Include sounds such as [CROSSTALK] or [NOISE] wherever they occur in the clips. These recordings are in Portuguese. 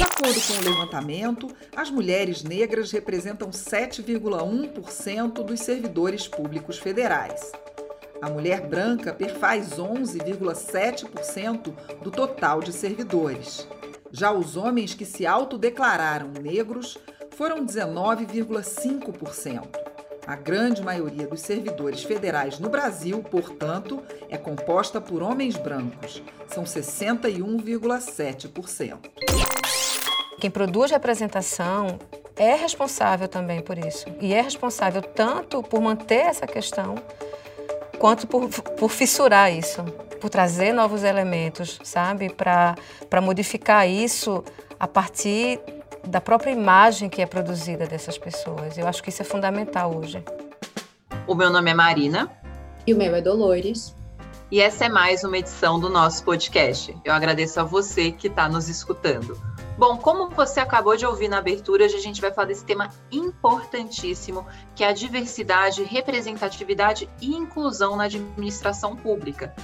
De acordo com o levantamento, as mulheres negras representam 7,1% dos servidores públicos federais. A mulher branca perfaz 11,7% do total de servidores. Já os homens que se autodeclararam negros foram 19,5%. A grande maioria dos servidores federais no Brasil, portanto, é composta por homens brancos. São 61,7%. Quem produz representação é responsável também por isso. E é responsável tanto por manter essa questão, quanto por, por fissurar isso, por trazer novos elementos, sabe? Para modificar isso a partir da própria imagem que é produzida dessas pessoas. Eu acho que isso é fundamental hoje. O meu nome é Marina. E o meu é Dolores. E essa é mais uma edição do nosso podcast. Eu agradeço a você que está nos escutando. Bom, como você acabou de ouvir na abertura, hoje a gente vai falar desse tema importantíssimo, que é a diversidade, representatividade e inclusão na administração pública.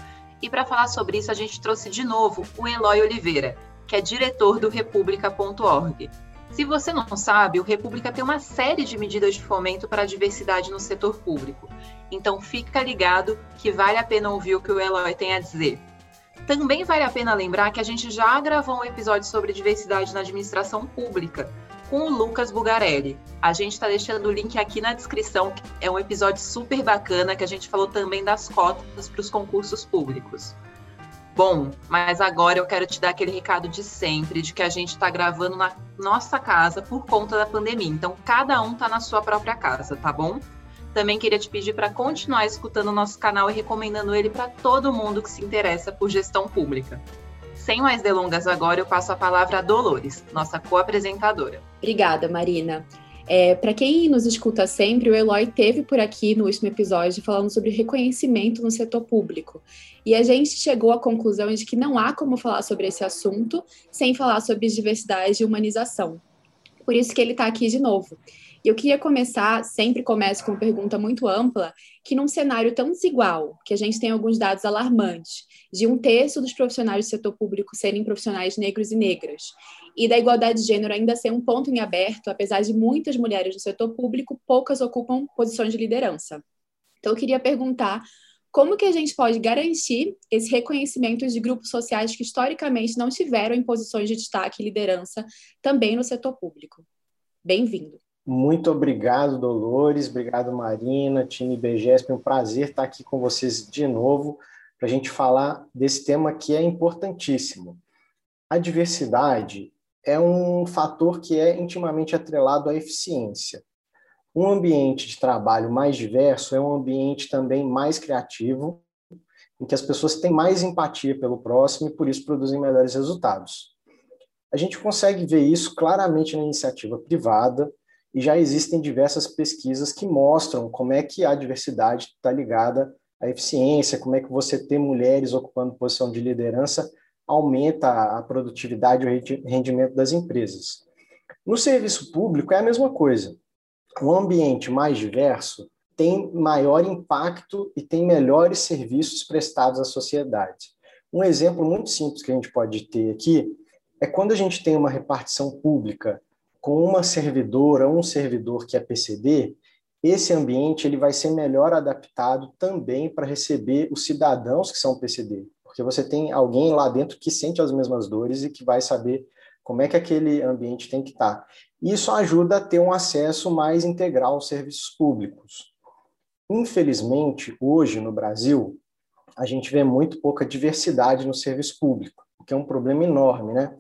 E para falar sobre isso, a gente trouxe de novo o Eloy Oliveira, que é diretor do república.org. Se você não sabe, o República tem uma série de medidas de fomento para a diversidade no setor público. Então fica ligado que vale a pena ouvir o que o Eloy tem a dizer. Também vale a pena lembrar que a gente já gravou um episódio sobre diversidade na administração pública com o Lucas Bugarelli. A gente está deixando o link aqui na descrição. É um episódio super bacana que a gente falou também das cotas para os concursos públicos. Bom, mas agora eu quero te dar aquele recado de sempre, de que a gente está gravando na nossa casa por conta da pandemia. Então, cada um está na sua própria casa, tá bom? Também queria te pedir para continuar escutando o nosso canal e recomendando ele para todo mundo que se interessa por gestão pública. Sem mais delongas agora, eu passo a palavra a Dolores, nossa co-apresentadora. Obrigada, Marina. É, para quem nos escuta sempre, o Eloy teve por aqui no último episódio falando sobre reconhecimento no setor público. E a gente chegou à conclusão de que não há como falar sobre esse assunto sem falar sobre diversidade e humanização. Por isso que ele está aqui de novo. E eu queria começar, sempre começo com uma pergunta muito ampla, que num cenário tão desigual, que a gente tem alguns dados alarmantes, de um terço dos profissionais do setor público serem profissionais negros e negras, e da igualdade de gênero ainda ser um ponto em aberto, apesar de muitas mulheres no setor público, poucas ocupam posições de liderança. Então, eu queria perguntar como que a gente pode garantir esse reconhecimento de grupos sociais que historicamente não tiveram em posições de destaque e liderança também no setor público? Bem-vindo. Muito obrigado, Dolores. Obrigado, Marina, time BGESP. É um prazer estar aqui com vocês de novo para a gente falar desse tema que é importantíssimo. A diversidade é um fator que é intimamente atrelado à eficiência. Um ambiente de trabalho mais diverso é um ambiente também mais criativo, em que as pessoas têm mais empatia pelo próximo e por isso produzem melhores resultados. A gente consegue ver isso claramente na iniciativa privada, e já existem diversas pesquisas que mostram como é que a diversidade está ligada à eficiência, como é que você ter mulheres ocupando posição de liderança aumenta a produtividade e o rendimento das empresas. No serviço público é a mesma coisa. Um ambiente mais diverso tem maior impacto e tem melhores serviços prestados à sociedade. Um exemplo muito simples que a gente pode ter aqui é quando a gente tem uma repartição pública com uma servidora um servidor que é PCD, esse ambiente ele vai ser melhor adaptado também para receber os cidadãos que são PCD, porque você tem alguém lá dentro que sente as mesmas dores e que vai saber como é que aquele ambiente tem que estar. Isso ajuda a ter um acesso mais integral aos serviços públicos. Infelizmente, hoje no Brasil, a gente vê muito pouca diversidade no serviço público, o que é um problema enorme, né?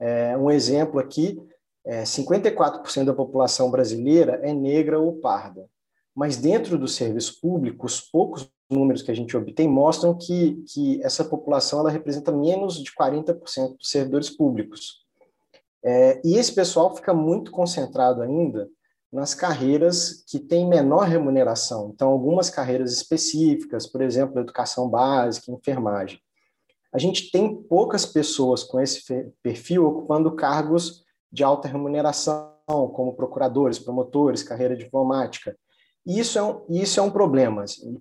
É, um exemplo aqui é, 54% da população brasileira é negra ou parda, mas dentro do serviço público, os poucos números que a gente obtém mostram que, que essa população ela representa menos de 40% dos servidores públicos. É, e esse pessoal fica muito concentrado ainda nas carreiras que têm menor remuneração. Então, algumas carreiras específicas, por exemplo, educação básica, enfermagem. A gente tem poucas pessoas com esse perfil ocupando cargos de alta remuneração, como procuradores, promotores, carreira diplomática. Isso é um, isso é um problema. Assim.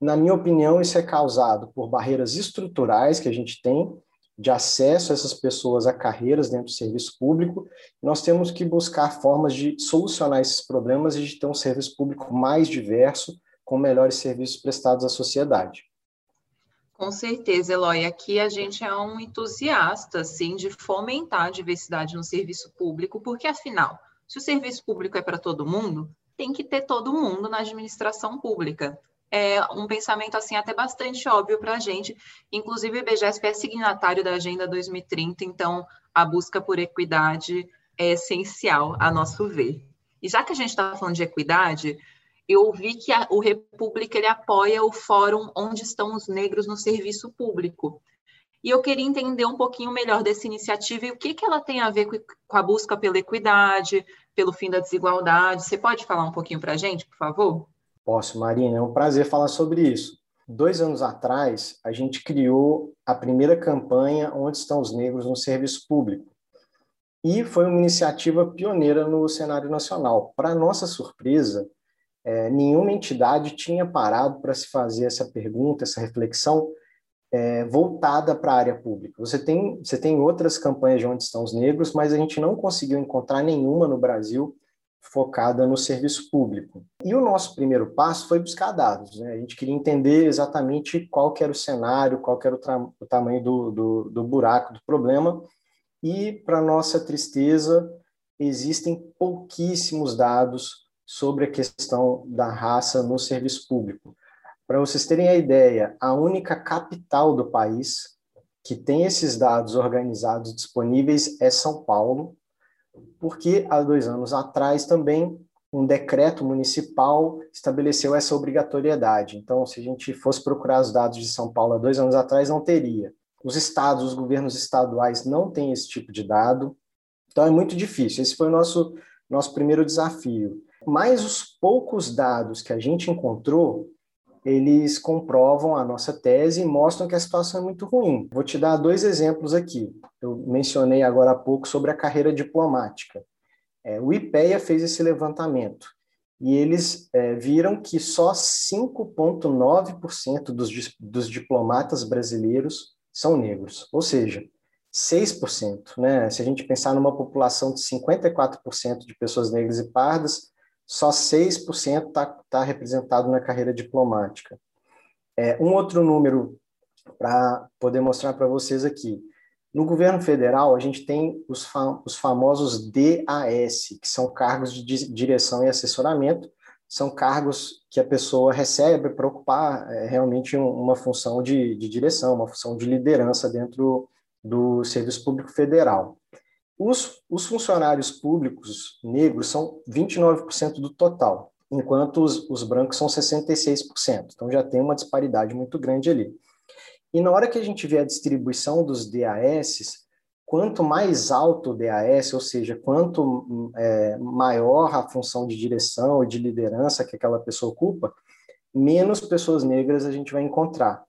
Na minha opinião, isso é causado por barreiras estruturais que a gente tem de acesso a essas pessoas a carreiras dentro do serviço público. Nós temos que buscar formas de solucionar esses problemas e de ter um serviço público mais diverso, com melhores serviços prestados à sociedade. Com certeza, Eloy. Aqui a gente é um entusiasta, assim, de fomentar a diversidade no serviço público, porque, afinal, se o serviço público é para todo mundo, tem que ter todo mundo na administração pública. É um pensamento, assim, até bastante óbvio para a gente. Inclusive, o IBGESP é signatário da Agenda 2030, então a busca por equidade é essencial, a nosso ver. E já que a gente está falando de equidade, eu vi que a, o República ele apoia o fórum Onde Estão os Negros no Serviço Público. E eu queria entender um pouquinho melhor dessa iniciativa e o que, que ela tem a ver com, com a busca pela equidade, pelo fim da desigualdade. Você pode falar um pouquinho para a gente, por favor? Posso, Marina. É um prazer falar sobre isso. Dois anos atrás, a gente criou a primeira campanha Onde Estão os Negros no Serviço Público. E foi uma iniciativa pioneira no cenário nacional. Para nossa surpresa, é, nenhuma entidade tinha parado para se fazer essa pergunta, essa reflexão é, voltada para a área pública. Você tem, você tem outras campanhas de onde estão os negros, mas a gente não conseguiu encontrar nenhuma no Brasil focada no serviço público. E o nosso primeiro passo foi buscar dados. Né? A gente queria entender exatamente qual era o cenário, qual era o, o tamanho do, do, do buraco, do problema. E, para nossa tristeza, existem pouquíssimos dados sobre a questão da raça no serviço público. Para vocês terem a ideia, a única capital do país que tem esses dados organizados disponíveis é São Paulo, porque há dois anos atrás também um decreto municipal estabeleceu essa obrigatoriedade. Então, se a gente fosse procurar os dados de São Paulo há dois anos atrás, não teria. Os estados, os governos estaduais não têm esse tipo de dado, então é muito difícil. Esse foi o nosso, nosso primeiro desafio. Mas os poucos dados que a gente encontrou, eles comprovam a nossa tese e mostram que a situação é muito ruim. Vou te dar dois exemplos aqui. Eu mencionei agora há pouco sobre a carreira diplomática. É, o IPEA fez esse levantamento e eles é, viram que só 5,9% dos, dos diplomatas brasileiros são negros, ou seja, 6%. Né? Se a gente pensar numa população de 54% de pessoas negras e pardas, só 6% está tá representado na carreira diplomática. É, um outro número para poder mostrar para vocês aqui. No governo federal, a gente tem os, fam os famosos DAS, que são cargos de direção e assessoramento, são cargos que a pessoa recebe para ocupar é, realmente um, uma função de, de direção, uma função de liderança dentro do Serviço Público Federal. Os, os funcionários públicos negros são 29% do total, enquanto os, os brancos são 66%. Então já tem uma disparidade muito grande ali. E na hora que a gente vê a distribuição dos DAS, quanto mais alto o DAS, ou seja, quanto é, maior a função de direção e de liderança que aquela pessoa ocupa, menos pessoas negras a gente vai encontrar.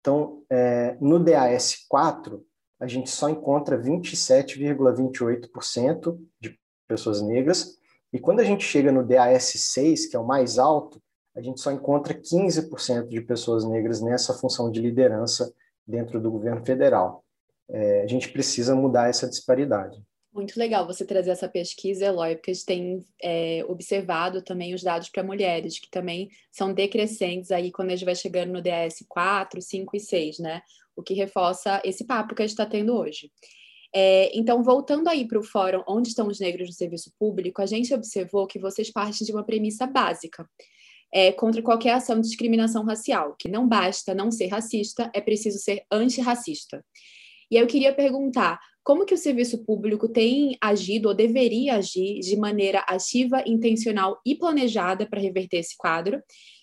Então, é, no DAS 4, a gente só encontra 27,28% de pessoas negras, e quando a gente chega no DAS6, que é o mais alto, a gente só encontra 15% de pessoas negras nessa função de liderança dentro do governo federal. É, a gente precisa mudar essa disparidade. Muito legal você trazer essa pesquisa, Eloy, porque a gente tem é, observado também os dados para mulheres, que também são decrescentes aí quando a gente vai chegando no DAS 4, 5 e 6, né? O que reforça esse papo que a gente está tendo hoje. É, então, voltando aí para o fórum Onde Estão os Negros no Serviço Público, a gente observou que vocês partem de uma premissa básica. É, contra qualquer ação de discriminação racial, que não basta não ser racista, é preciso ser antirracista. E aí eu queria perguntar, como que o serviço público tem agido ou deveria agir de maneira ativa, intencional e planejada para reverter esse quadro?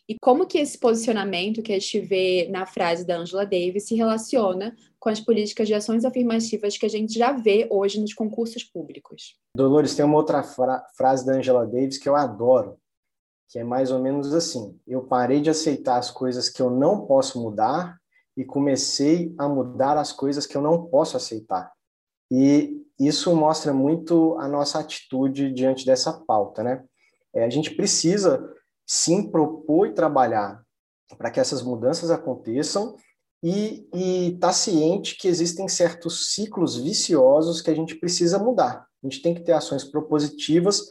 E como que esse posicionamento que a gente vê na frase da Angela Davis se relaciona com as políticas de ações afirmativas que a gente já vê hoje nos concursos públicos? Dolores, tem uma outra fra frase da Angela Davis que eu adoro, que é mais ou menos assim: eu parei de aceitar as coisas que eu não posso mudar e comecei a mudar as coisas que eu não posso aceitar. E isso mostra muito a nossa atitude diante dessa pauta, né? É, a gente precisa sim propor trabalhar para que essas mudanças aconteçam e está ciente que existem certos ciclos viciosos que a gente precisa mudar. A gente tem que ter ações propositivas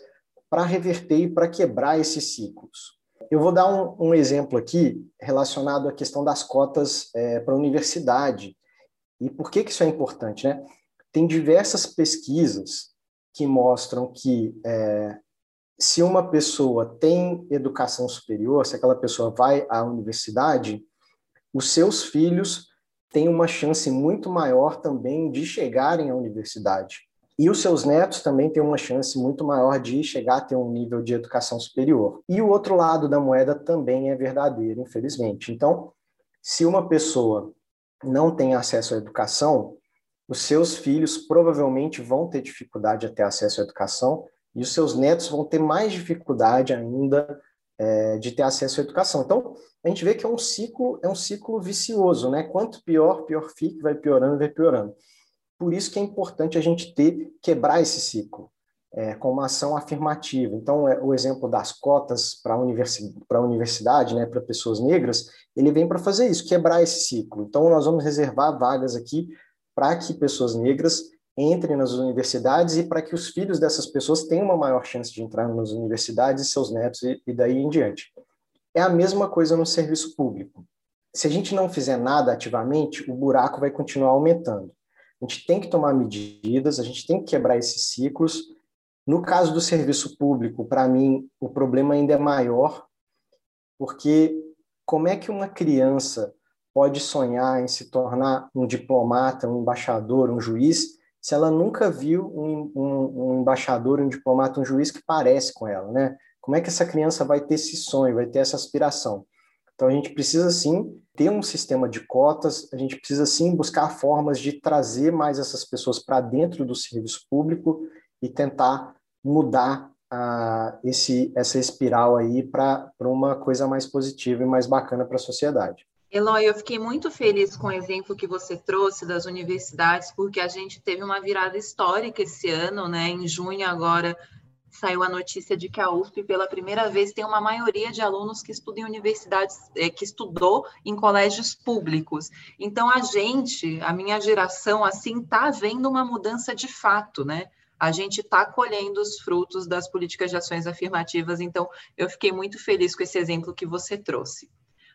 para reverter e para quebrar esses ciclos. Eu vou dar um, um, exemplo aqui relacionado à questão das cotas é, para a universidade. E por que, que isso é importante? Né? Tem diversas pesquisas que mostram que é, se uma pessoa tem educação superior, se aquela pessoa vai à universidade, os seus filhos têm uma chance muito maior também de chegarem à universidade. E os seus netos também têm uma chance muito maior de chegar a ter um nível de educação superior. E o outro lado da moeda também é verdadeiro, infelizmente. Então, se uma pessoa não tem acesso à educação, os seus filhos provavelmente vão ter dificuldade a ter acesso à educação e os seus netos vão ter mais dificuldade ainda é, de ter acesso à educação. Então, a gente vê que é um ciclo, é um ciclo vicioso, né? Quanto pior, pior fica, vai piorando, vai piorando. Por isso que é importante a gente ter quebrar esse ciclo é, com uma ação afirmativa. Então, é, o exemplo das cotas para a universi universidade, né, para pessoas negras, ele vem para fazer isso, quebrar esse ciclo. Então, nós vamos reservar vagas aqui para que pessoas negras entrem nas universidades e para que os filhos dessas pessoas tenham uma maior chance de entrar nas universidades seus netos e, e daí em diante. É a mesma coisa no serviço público. Se a gente não fizer nada ativamente, o buraco vai continuar aumentando. A gente tem que tomar medidas, a gente tem que quebrar esses ciclos. No caso do serviço público, para mim, o problema ainda é maior, porque como é que uma criança pode sonhar em se tornar um diplomata, um embaixador, um juiz, se ela nunca viu um, um, um, embaixador, um diplomata, um juiz que parece com ela, né? Como é que essa criança vai ter esse sonho, vai ter essa aspiração? Então a gente precisa sim ter um sistema de cotas, a gente precisa sim buscar formas de trazer mais essas pessoas para dentro do serviço público e tentar mudar uh, esse, essa espiral aí para uma coisa mais positiva e mais bacana para a sociedade. Eloy, eu fiquei muito feliz com o exemplo que você trouxe das universidades, porque a gente teve uma virada histórica esse ano, né? Em junho agora saiu a notícia de que a USP, pela primeira vez, tem uma maioria de alunos que estudam em universidades, é, que estudou em colégios públicos. Então, a gente, a minha geração, assim, está vendo uma mudança de fato, né? A gente está colhendo os frutos das políticas de ações afirmativas, então eu fiquei muito feliz com esse exemplo que você trouxe.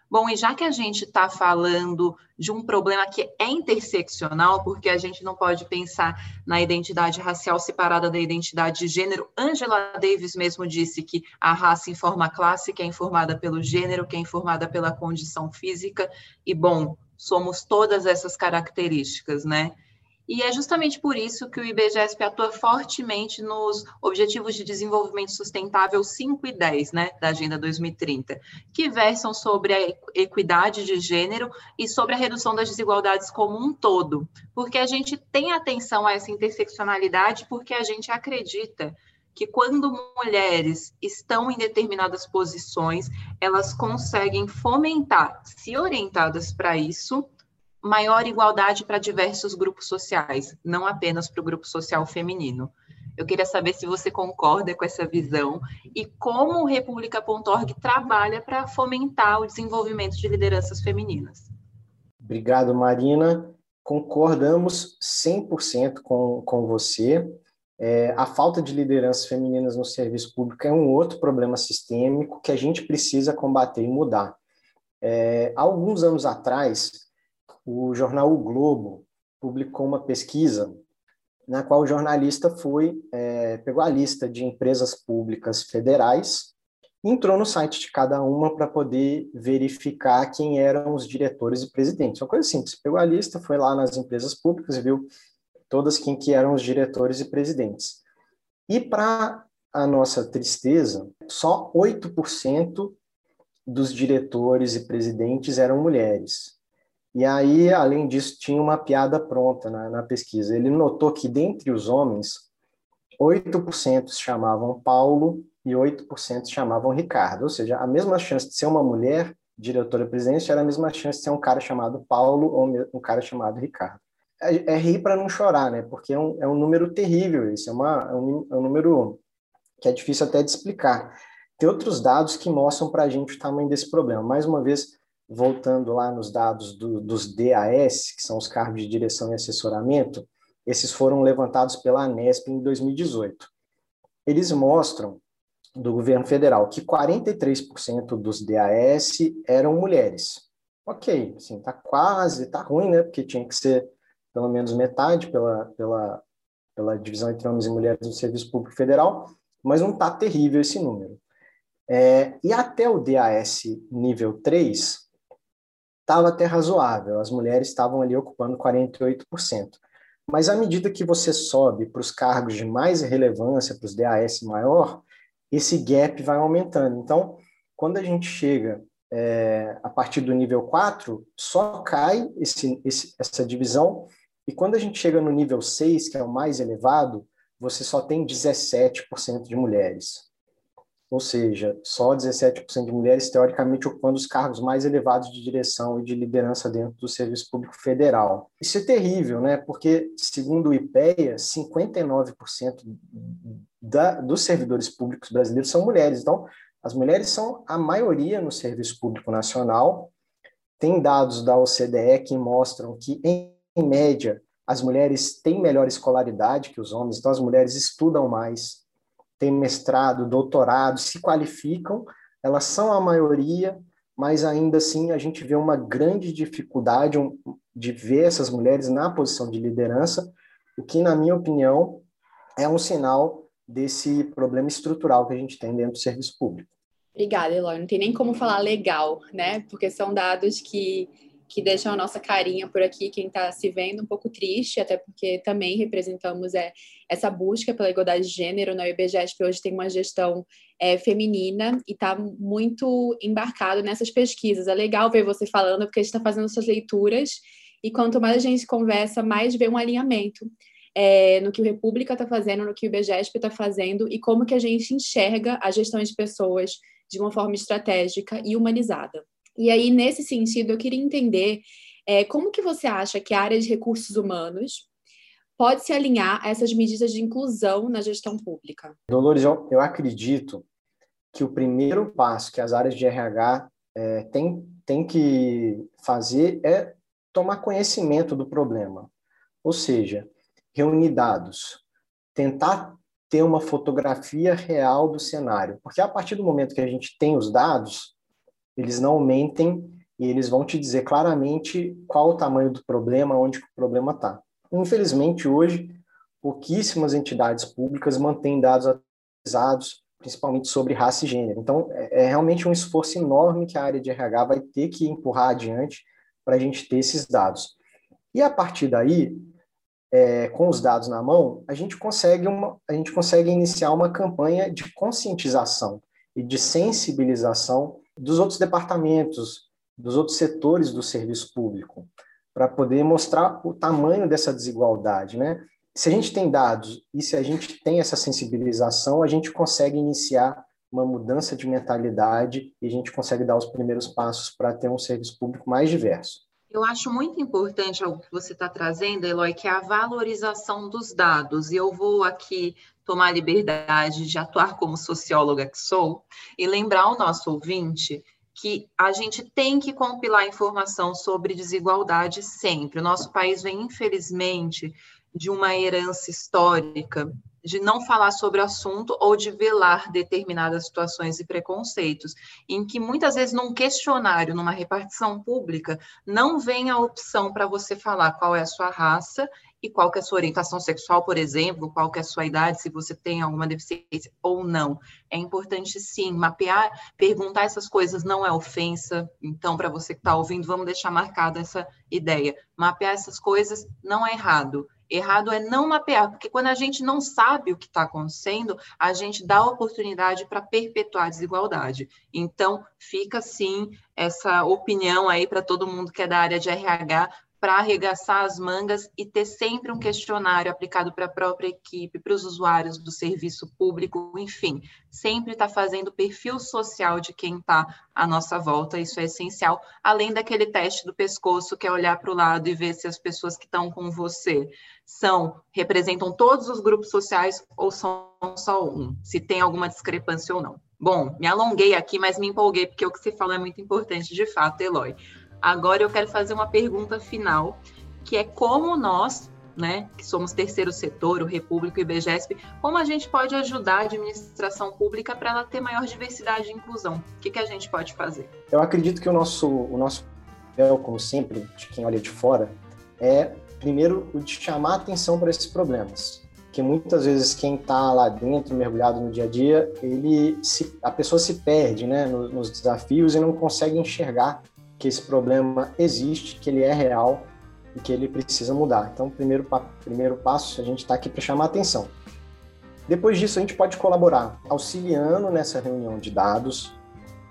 Bom, e já que a gente está falando de um problema que é interseccional, porque a gente não pode pensar na identidade racial separada da identidade de gênero, Angela Davis mesmo disse que a raça informa a classe, que é informada pelo gênero, que é informada pela condição física, e bom, somos todas essas características, né? E é justamente por isso que o IBGESP atua fortemente nos Objetivos de Desenvolvimento Sustentável 5 e 10, né, da Agenda 2030, que versam sobre a equidade de gênero e sobre a redução das desigualdades como um todo, porque a gente tem atenção a essa interseccionalidade porque a gente acredita que quando mulheres estão em determinadas posições, elas conseguem fomentar, se orientadas para isso, maior igualdade para diversos grupos sociais, não apenas para o grupo social feminino. Eu queria saber se você concorda com essa visão e como o República.org trabalha para fomentar o desenvolvimento de lideranças femininas. Obrigado, Marina. Concordamos 100% com, com você. É, a falta de lideranças femininas no serviço público é um outro problema sistêmico que a gente precisa combater e mudar. É, alguns anos atrás, o jornal O Globo publicou uma pesquisa na qual o jornalista foi é, pegou a lista de empresas públicas federais entrou no site de cada uma para poder verificar quem eram os diretores e presidentes. Uma coisa simples, pegou a lista, foi lá nas empresas públicas e viu todas quem que eram os diretores e presidentes. E para a nossa tristeza, só 8% dos diretores e presidentes eram mulheres. E aí, além disso, tinha uma piada pronta na, na pesquisa. Ele notou que, dentre os homens, 8% se chamavam Paulo e 8% se chamavam Ricardo. Ou seja, a mesma chance de ser uma mulher diretora-presidente era a mesma chance de ser um cara chamado Paulo ou um cara chamado Ricardo. É, é rir para não chorar, né? Porque é um, é um número terrível isso, é, uma, é, um, é um número que é difícil até de explicar. Tem outros dados que mostram para a gente o tamanho desse problema. Mais uma vez, voltando lá nos dados do, dos DAS, que são os cargos de direção e assessoramento, esses foram levantados pela Anesp em 2018. Eles mostram, do governo federal, que 43% dos DAS eram mulheres. Ok, assim, tá quase, tá ruim, né? Porque tinha que ser pelo menos metade pela, pela, pela divisão entre homens e mulheres do Serviço Público Federal, mas não tá terrível esse número. É, e até o DAS nível 3, estava até razoável, as mulheres estavam ali ocupando 48%. Mas à medida que você sobe para os cargos de mais relevância, para os DAS maior, esse gap vai aumentando. Então, quando a gente chega é, a partir do nível 4, só cai esse, esse, essa divisão, e quando a gente chega no nível 6, que é o mais elevado, você só tem 17% de mulheres ou seja, só 17% de mulheres teoricamente ocupando os cargos mais elevados de direção e de liderança dentro do Serviço Público Federal. Isso é terrível, né? Porque, segundo o IPEA, 59% da, dos servidores públicos brasileiros são mulheres. Então, as mulheres são a maioria no Serviço Público Nacional. Tem dados da OCDE que mostram que, em, em média, as mulheres têm melhor escolaridade que os homens, então as mulheres estudam mais, têm mestrado, doutorado, se qualificam, elas são a maioria, mas ainda assim a gente vê uma grande dificuldade de ver essas mulheres na posição de liderança, o que, na minha opinião, é um sinal desse problema estrutural que a gente tem dentro do serviço público. Obrigada, Eloy. Não tem nem como falar legal, né? Porque são dados que que deixam a nossa carinha por aqui, quem está se vendo um pouco triste, até porque também representamos é, essa busca pela igualdade de gênero. Na IBGESP hoje tem uma gestão é, feminina e está muito embarcado nessas pesquisas. É legal ver você falando, porque a gente está fazendo suas leituras e quanto mais a gente conversa, mais vê um alinhamento é, no que o República está fazendo, no que o IBGESP está fazendo e como que a gente enxerga a gestão de pessoas de uma forma estratégica e humanizada. E aí, nesse sentido, eu queria entender é, como que você acha que a área de recursos humanos pode se alinhar a essas medidas de inclusão na gestão pública? Dolores, eu, eu acredito que o primeiro passo que as áreas de RH é, têm tem que fazer é tomar conhecimento do problema. Ou seja, reunir dados, tentar ter uma fotografia real do cenário. Porque a partir do momento que a gente tem os dados, eles não mentem e eles vão te dizer claramente qual o tamanho do problema, onde o problema está. Infelizmente, hoje, pouquíssimas entidades públicas mantêm dados atualizados, principalmente sobre raça e gênero. Então, é, é realmente um esforço enorme que a área de RH vai ter que empurrar adiante para a gente ter esses dados. E a partir daí, é, com os dados na mão, a gente consegue uma, a gente consegue iniciar uma campanha de conscientização e de sensibilização dos outros departamentos, dos outros setores do serviço público, para poder mostrar o tamanho dessa desigualdade, né? Se a gente tem dados e se a gente tem essa sensibilização, a gente consegue iniciar uma mudança de mentalidade e a gente consegue dar os primeiros passos para ter um serviço público mais diverso. Eu acho muito importante algo que você está trazendo, Eloy, que é a valorização dos dados. E eu vou aqui tomar a liberdade de atuar como socióloga que sou e lembrar o nosso ouvinte que a gente tem que compilar informação sobre desigualdade sempre. O nosso país vem, infelizmente, de uma herança histórica de não falar sobre o assunto ou de velar determinadas situações e preconceitos, em que muitas vezes num questionário, numa repartição pública, não vem a opção para você falar qual é a sua raça e qual que é a sua orientação sexual, por exemplo, qual que é a sua idade, se você tem alguma deficiência ou não. É importante sim mapear, perguntar essas coisas não é ofensa. Então, para você que está ouvindo, vamos deixar marcada essa ideia. Mapear essas coisas não é errado. Errado é não mapear, porque quando a gente não sabe o que está acontecendo, a gente dá oportunidade para perpetuar a desigualdade. Então, fica sim essa opinião aí para todo mundo que é da área de RH, para arregaçar as mangas e ter sempre um questionário aplicado para a própria equipe, para os usuários do serviço público, enfim, sempre está fazendo o perfil social de quem está à nossa volta, isso é essencial, além daquele teste do pescoço, que é olhar para o lado e ver se as pessoas que estão com você são, representam todos os grupos sociais ou são só um, se tem alguma discrepância ou não. Bom, me alonguei aqui, mas me empolguei porque o que você falou é muito importante, de fato, Eloy. Agora eu quero fazer uma pergunta final, que é como nós, né, que somos terceiro setor, o Repúblico e o IBGESP, como a gente pode ajudar a administração pública para ela ter maior diversidade e inclusão? O que, que a gente pode fazer? Eu acredito que o nosso, o nosso papel, como sempre, de quem olha de fora, é primeiro o de chamar atenção para esses problemas que muitas vezes quem está lá dentro, mergulhado no dia a dia, ele se, a pessoa se perde né, nos, nos desafios e não consegue enxergar que esse problema existe, que ele é real e que ele precisa mudar. Então, primeiro, primeiro passo, a gente está aqui para chamar atenção. Depois disso, a gente pode colaborar auxiliando nessa reunião de dados,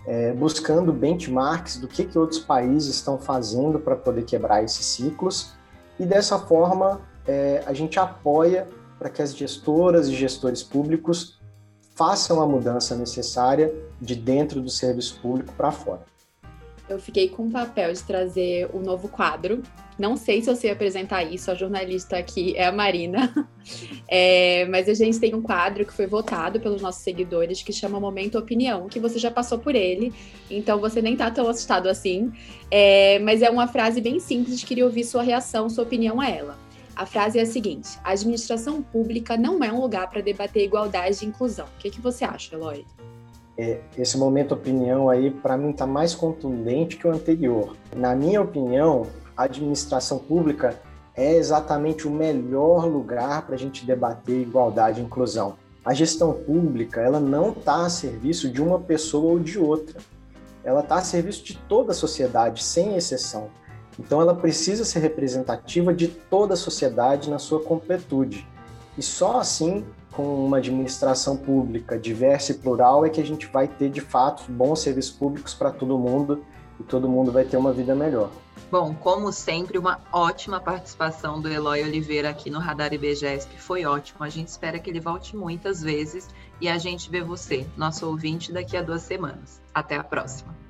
é, buscando benchmarks do que, que outros países estão fazendo para poder quebrar esses ciclos, e dessa forma é, a gente apoia para que as gestoras e gestores públicos façam a mudança necessária de dentro do serviço público para fora. Eu fiquei com o papel de trazer o um novo quadro. Não sei se eu sei apresentar isso, a jornalista aqui é a Marina. [LAUGHS] É, mas a gente tem um quadro que foi votado pelos nossos seguidores que chama Momento Opinião, que você já passou por ele, então você nem tá tão assustado assim. É, mas é uma frase bem simples, queria ouvir sua reação, sua opinião a ela. A frase é a seguinte: a administração pública não é um lugar para debater igualdade e inclusão. O que, que você acha, Eloy? É, esse momento opinião aí, para mim, está mais contundente que o anterior. Na minha opinião, a administração pública é exatamente o melhor lugar para a gente debater igualdade e inclusão. A gestão pública, ela não está a serviço de uma pessoa ou de outra. Ela está a serviço de toda a sociedade, sem exceção. Então, ela precisa ser representativa de toda a sociedade na sua completude. E só assim, com uma administração pública diversa e plural, é que a gente vai ter, de fato, bons serviços públicos para todo mundo e todo mundo vai ter uma vida melhor. Bom, como sempre, uma ótima participação do Eloy Oliveira aqui no Radar IBGESP. Foi ótimo. A gente espera que ele volte muitas vezes e a gente vê você, nosso ouvinte, daqui a duas semanas. Até a próxima.